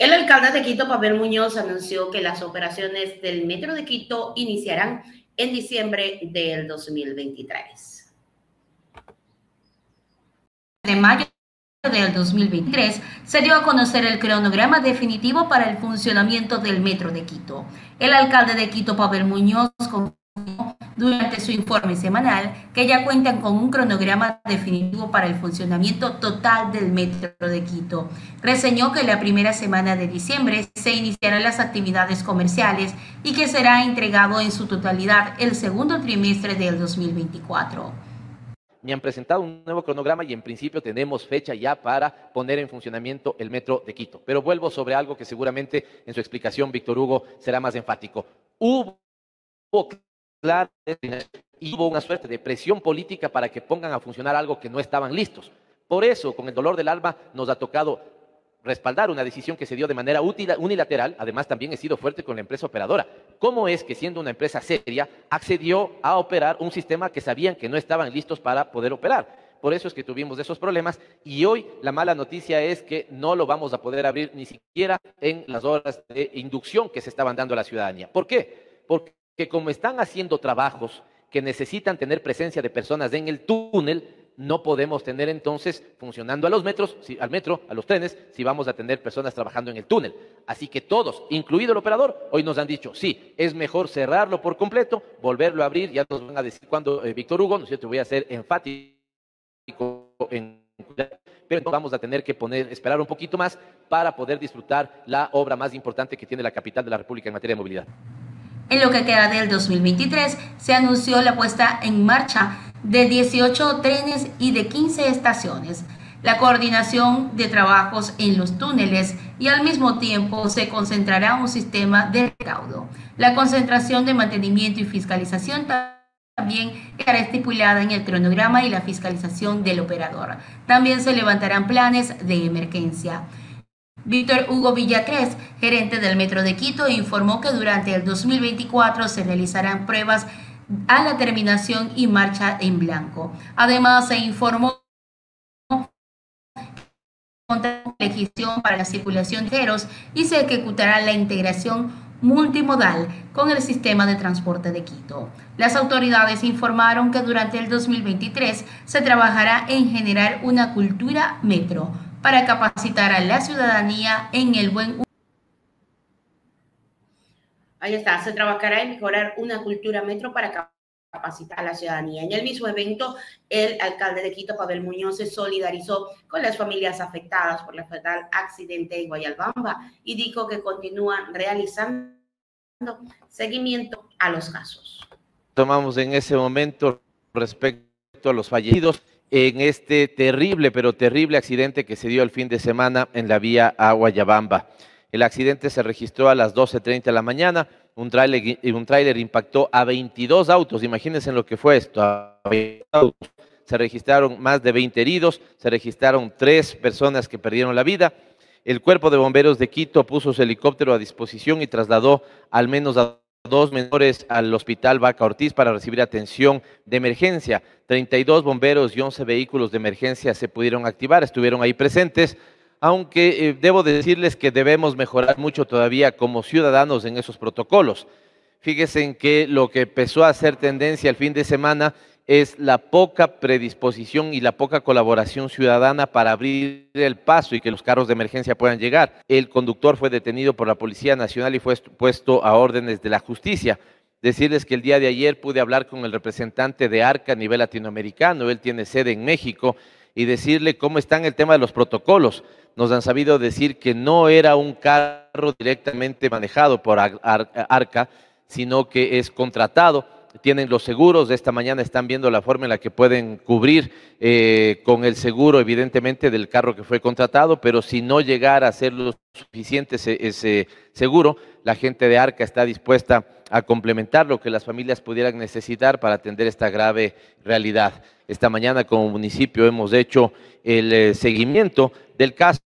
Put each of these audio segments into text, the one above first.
El alcalde de Quito, Pavel Muñoz, anunció que las operaciones del Metro de Quito iniciarán en diciembre del 2023. De mayo del 2023 se dio a conocer el cronograma definitivo para el funcionamiento del Metro de Quito. El alcalde de Quito, Pavel Muñoz, confirmó durante su informe semanal que ya cuentan con un cronograma definitivo para el funcionamiento total del Metro de Quito. Reseñó que la primera semana de diciembre se iniciarán las actividades comerciales y que será entregado en su totalidad el segundo trimestre del 2024 me han presentado un nuevo cronograma y en principio tenemos fecha ya para poner en funcionamiento el metro de Quito. Pero vuelvo sobre algo que seguramente en su explicación Víctor Hugo será más enfático. Hubo claro, y hubo una suerte de presión política para que pongan a funcionar algo que no estaban listos. Por eso, con el dolor del alma, nos ha tocado respaldar una decisión que se dio de manera unilateral, además también he sido fuerte con la empresa operadora. ¿Cómo es que siendo una empresa seria accedió a operar un sistema que sabían que no estaban listos para poder operar? Por eso es que tuvimos esos problemas y hoy la mala noticia es que no lo vamos a poder abrir ni siquiera en las horas de inducción que se estaban dando a la ciudadanía. ¿Por qué? Porque como están haciendo trabajos que necesitan tener presencia de personas en el túnel, no podemos tener entonces funcionando a los metros, al metro, a los trenes, si vamos a tener personas trabajando en el túnel. Así que todos, incluido el operador, hoy nos han dicho, sí, es mejor cerrarlo por completo, volverlo a abrir, ya nos van a decir cuando, eh, Víctor Hugo, ¿no es cierto? Voy a ser enfático en pero vamos a tener que esperar un poquito más para poder disfrutar la obra más importante que tiene la capital de la República en materia de movilidad. En lo que queda del 2023, se anunció la puesta en marcha de 18 trenes y de 15 estaciones, la coordinación de trabajos en los túneles y al mismo tiempo se concentrará un sistema de recaudo. La concentración de mantenimiento y fiscalización también estará estipulada en el cronograma y la fiscalización del operador. También se levantarán planes de emergencia. Víctor Hugo Villacrés, gerente del Metro de Quito, informó que durante el 2024 se realizarán pruebas a la terminación y marcha en blanco. Además, se informó legislación para la circulación de ceros y se ejecutará la integración multimodal con el sistema de transporte de Quito. Las autoridades informaron que durante el 2023 se trabajará en generar una cultura metro para capacitar a la ciudadanía en el buen Ahí está, se trabajará en mejorar una cultura metro para capacitar a la ciudadanía. En el mismo evento, el alcalde de Quito, Pavel Muñoz, se solidarizó con las familias afectadas por el fatal accidente en Guayalbamba y dijo que continúan realizando seguimiento a los casos. Tomamos en ese momento respecto a los fallecidos en este terrible, pero terrible accidente que se dio el fin de semana en la vía a Guayabamba. El accidente se registró a las 12.30 de la mañana. Un tráiler, tráiler impactó a 22 autos. Imagínense lo que fue esto. Se registraron más de 20 heridos, se registraron tres personas que perdieron la vida. El cuerpo de bomberos de Quito puso su helicóptero a disposición y trasladó al menos a dos menores al hospital Vaca Ortiz para recibir atención de emergencia. 32 bomberos y 11 vehículos de emergencia se pudieron activar, estuvieron ahí presentes aunque eh, debo decirles que debemos mejorar mucho todavía como ciudadanos en esos protocolos. Fíjense en que lo que empezó a hacer tendencia el fin de semana es la poca predisposición y la poca colaboración ciudadana para abrir el paso y que los carros de emergencia puedan llegar. El conductor fue detenido por la Policía Nacional y fue puesto a órdenes de la justicia. Decirles que el día de ayer pude hablar con el representante de ARCA a nivel latinoamericano, él tiene sede en México, y decirle cómo está en el tema de los protocolos nos han sabido decir que no era un carro directamente manejado por Arca, sino que es contratado. Tienen los seguros, esta mañana están viendo la forma en la que pueden cubrir eh, con el seguro, evidentemente, del carro que fue contratado, pero si no llegara a ser lo suficiente ese seguro, la gente de Arca está dispuesta a complementar lo que las familias pudieran necesitar para atender esta grave realidad. Esta mañana como municipio hemos hecho el eh, seguimiento del caso.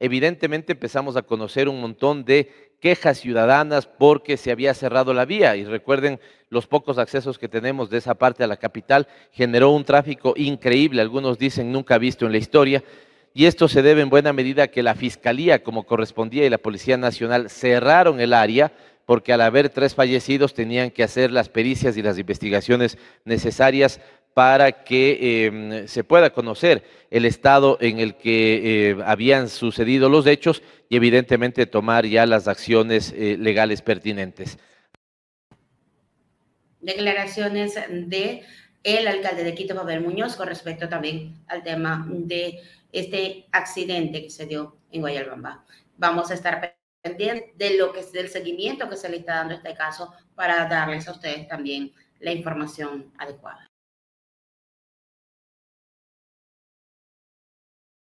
Evidentemente empezamos a conocer un montón de quejas ciudadanas porque se había cerrado la vía y recuerden los pocos accesos que tenemos de esa parte a la capital generó un tráfico increíble, algunos dicen nunca visto en la historia. y esto se debe en buena medida a que la Fiscalía, como correspondía, y la Policía Nacional cerraron el área porque al haber tres fallecidos tenían que hacer las pericias y las investigaciones necesarias para que em, se pueda conocer el estado en el que eh, habían sucedido los hechos y evidentemente tomar ya las acciones eh, legales pertinentes. Declaraciones de el alcalde de Quito, Pavel Muñoz, con respecto también al tema de este accidente que se dio en Guayalbamba. Vamos a estar pendientes de lo que es del seguimiento que se le está dando a este caso para darles a ustedes también la información adecuada.